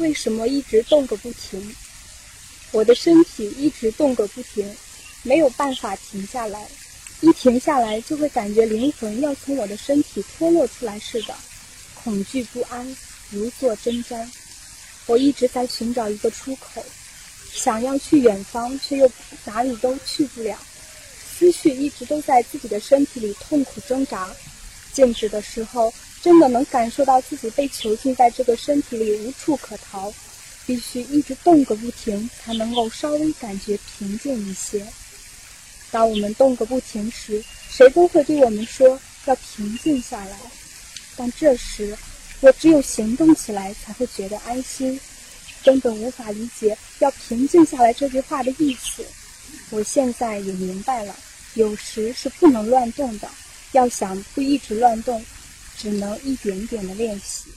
为什么一直动个不停？我的身体一直动个不停，没有办法停下来。一停下来，就会感觉灵魂要从我的身体脱落出来似的，恐惧不安，如坐针毡。我一直在寻找一个出口，想要去远方，却又哪里都去不了。思绪一直都在自己的身体里痛苦挣扎。静止的时候，真的能感受到自己被囚禁在这个身体里，无处可逃。必须一直动个不停，才能够稍微感觉平静一些。当我们动个不停时，谁都会对我们说要平静下来。但这时，我只有行动起来才会觉得安心，根本无法理解“要平静下来”这句话的意思。我现在也明白了，有时是不能乱动的，要想不一直乱动，只能一点点的练习。